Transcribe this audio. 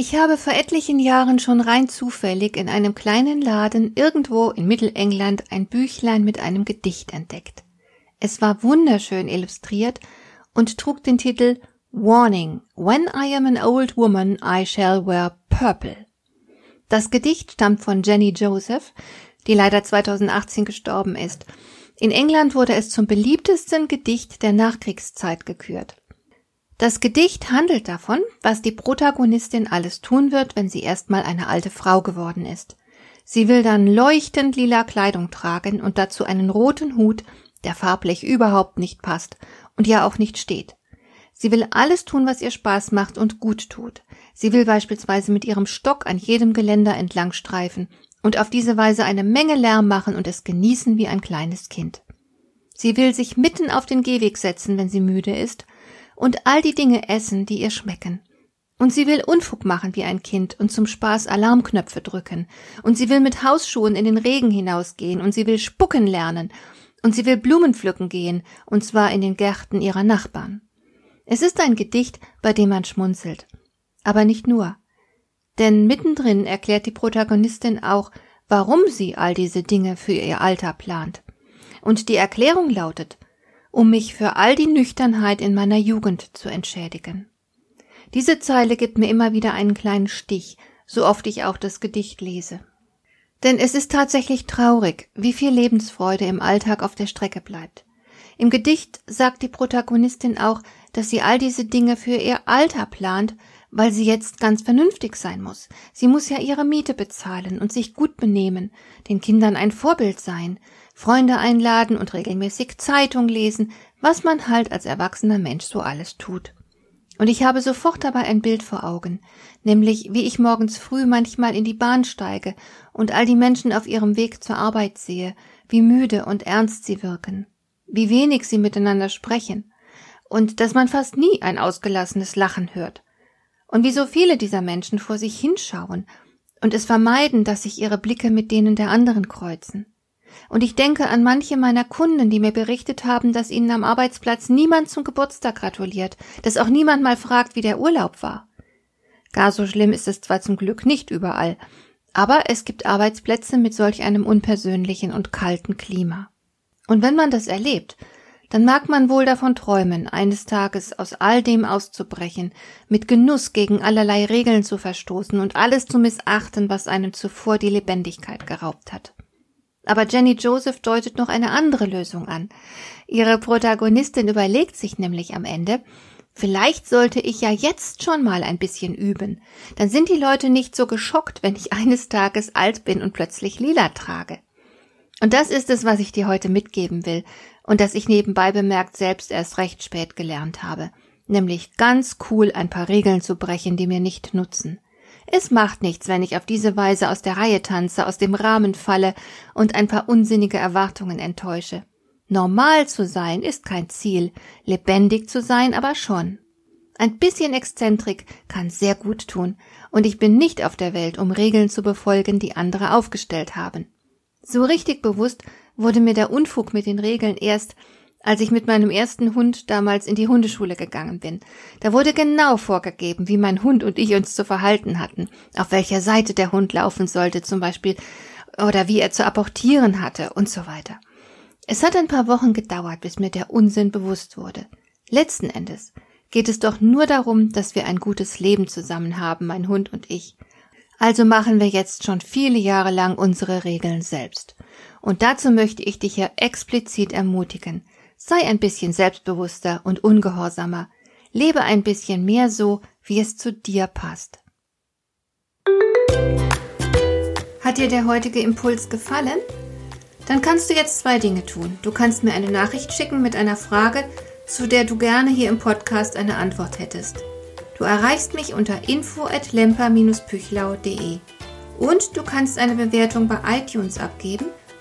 Ich habe vor etlichen Jahren schon rein zufällig in einem kleinen Laden irgendwo in Mittelengland ein Büchlein mit einem Gedicht entdeckt. Es war wunderschön illustriert und trug den Titel Warning, when I am an old woman I shall wear purple. Das Gedicht stammt von Jenny Joseph, die leider 2018 gestorben ist. In England wurde es zum beliebtesten Gedicht der Nachkriegszeit gekürt. Das Gedicht handelt davon, was die Protagonistin alles tun wird, wenn sie erstmal eine alte Frau geworden ist. Sie will dann leuchtend lila Kleidung tragen und dazu einen roten Hut, der farblich überhaupt nicht passt und ja auch nicht steht. Sie will alles tun, was ihr Spaß macht und gut tut. Sie will beispielsweise mit ihrem Stock an jedem Geländer entlang streifen und auf diese Weise eine Menge Lärm machen und es genießen wie ein kleines Kind. Sie will sich mitten auf den Gehweg setzen, wenn sie müde ist und all die Dinge essen, die ihr schmecken. Und sie will Unfug machen wie ein Kind und zum Spaß Alarmknöpfe drücken. Und sie will mit Hausschuhen in den Regen hinausgehen und sie will spucken lernen. Und sie will Blumen pflücken gehen, und zwar in den Gärten ihrer Nachbarn. Es ist ein Gedicht, bei dem man schmunzelt. Aber nicht nur. Denn mittendrin erklärt die Protagonistin auch, warum sie all diese Dinge für ihr Alter plant. Und die Erklärung lautet, um mich für all die Nüchternheit in meiner Jugend zu entschädigen. Diese Zeile gibt mir immer wieder einen kleinen Stich, so oft ich auch das Gedicht lese. Denn es ist tatsächlich traurig, wie viel Lebensfreude im Alltag auf der Strecke bleibt. Im Gedicht sagt die Protagonistin auch, dass sie all diese Dinge für ihr Alter plant, weil sie jetzt ganz vernünftig sein muss. Sie muss ja ihre Miete bezahlen und sich gut benehmen, den Kindern ein Vorbild sein, Freunde einladen und regelmäßig Zeitung lesen, was man halt als erwachsener Mensch so alles tut. Und ich habe sofort dabei ein Bild vor Augen, nämlich wie ich morgens früh manchmal in die Bahn steige und all die Menschen auf ihrem Weg zur Arbeit sehe, wie müde und ernst sie wirken, wie wenig sie miteinander sprechen, und dass man fast nie ein ausgelassenes Lachen hört, und wie so viele dieser Menschen vor sich hinschauen und es vermeiden, dass sich ihre Blicke mit denen der anderen kreuzen. Und ich denke an manche meiner Kunden, die mir berichtet haben, dass ihnen am Arbeitsplatz niemand zum Geburtstag gratuliert, dass auch niemand mal fragt, wie der Urlaub war. Gar so schlimm ist es zwar zum Glück nicht überall, aber es gibt Arbeitsplätze mit solch einem unpersönlichen und kalten Klima. Und wenn man das erlebt, dann mag man wohl davon träumen, eines Tages aus all dem auszubrechen, mit Genuss gegen allerlei Regeln zu verstoßen und alles zu missachten, was einem zuvor die Lebendigkeit geraubt hat. Aber Jenny Joseph deutet noch eine andere Lösung an. Ihre Protagonistin überlegt sich nämlich am Ende, Vielleicht sollte ich ja jetzt schon mal ein bisschen üben. Dann sind die Leute nicht so geschockt, wenn ich eines Tages alt bin und plötzlich lila trage. Und das ist es, was ich dir heute mitgeben will und das ich nebenbei bemerkt selbst erst recht spät gelernt habe, nämlich ganz cool ein paar Regeln zu brechen, die mir nicht nutzen. Es macht nichts, wenn ich auf diese Weise aus der Reihe tanze, aus dem Rahmen falle und ein paar unsinnige Erwartungen enttäusche. Normal zu sein ist kein Ziel, lebendig zu sein aber schon. Ein bisschen Exzentrik kann sehr gut tun, und ich bin nicht auf der Welt, um Regeln zu befolgen, die andere aufgestellt haben. So richtig bewusst wurde mir der Unfug mit den Regeln erst, als ich mit meinem ersten Hund damals in die Hundeschule gegangen bin. Da wurde genau vorgegeben, wie mein Hund und ich uns zu verhalten hatten, auf welcher Seite der Hund laufen sollte zum Beispiel, oder wie er zu apportieren hatte und so weiter. Es hat ein paar Wochen gedauert, bis mir der Unsinn bewusst wurde. Letzten Endes geht es doch nur darum, dass wir ein gutes Leben zusammen haben, mein Hund und ich. Also machen wir jetzt schon viele Jahre lang unsere Regeln selbst. Und dazu möchte ich dich hier explizit ermutigen. Sei ein bisschen selbstbewusster und ungehorsamer. Lebe ein bisschen mehr so, wie es zu dir passt. Hat dir der heutige Impuls gefallen? Dann kannst du jetzt zwei Dinge tun. Du kannst mir eine Nachricht schicken mit einer Frage, zu der du gerne hier im Podcast eine Antwort hättest. Du erreichst mich unter info at lemper-püchlau.de. Und du kannst eine Bewertung bei iTunes abgeben,